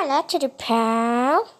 I like to do pal.